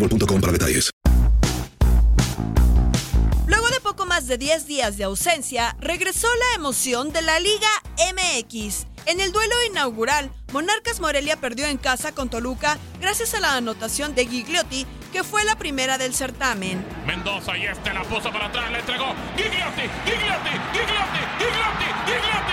boostmobile.com para detalles. Luego de poco más de 10 días de ausencia, regresó la emoción de la Liga MX. En el duelo inaugural, Monarcas Morelia perdió en casa con Toluca gracias a la anotación de Gigliotti, que fue la primera del certamen. Mendoza y este la puso para atrás, le entregó. Gigliotti, Gigliotti, Gigliotti, Gigliotti, Gigliotti.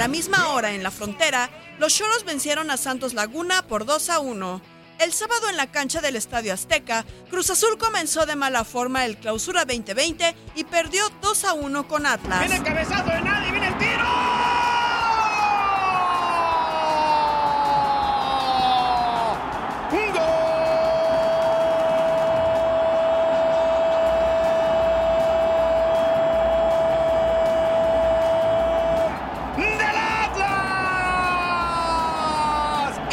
La misma hora en la frontera, los Cholos vencieron a Santos Laguna por 2 a 1. El sábado en la cancha del Estadio Azteca, Cruz Azul comenzó de mala forma el Clausura 2020 y perdió 2 a 1 con Atlas. Viene el cabezazo de nadie, viene el tiro.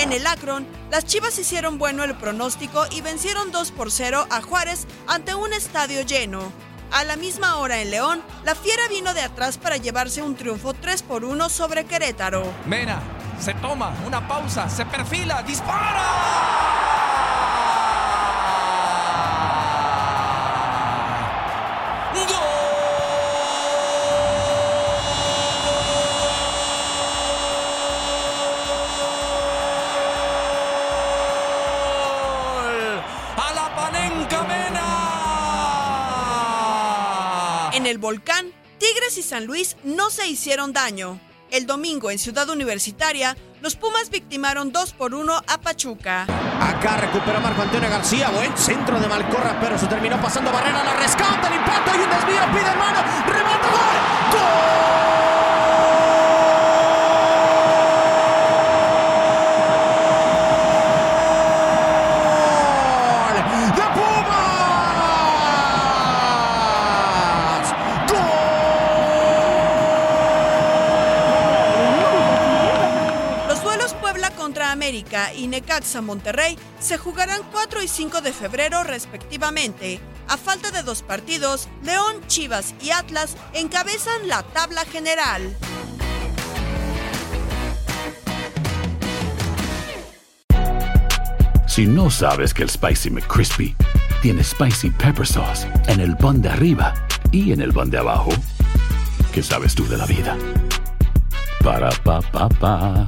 En el Akron, las Chivas hicieron bueno el pronóstico y vencieron 2 por 0 a Juárez ante un estadio lleno. A la misma hora en León, la Fiera vino de atrás para llevarse un triunfo 3 por 1 sobre Querétaro. Mena, se toma una pausa, se perfila, dispara. El volcán, Tigres y San Luis no se hicieron daño. El domingo en Ciudad Universitaria, los Pumas victimaron 2 por 1 a Pachuca. Acá recupera Marco Antonio García. Buen centro de Malcorra, pero se terminó pasando barrera. La rescata, el impacto y Y Necaxa Monterrey se jugarán 4 y 5 de febrero respectivamente. A falta de dos partidos, León, Chivas y Atlas encabezan la tabla general. Si no sabes que el Spicy McCrispy tiene Spicy Pepper Sauce en el pan de arriba y en el pan de abajo, ¿qué sabes tú de la vida? Para, pa, pa, pa.